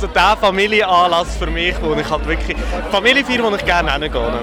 so der Familienanlass für mich, wo ich halt wirklich... Familie feiere, wo ich gerne hingehe.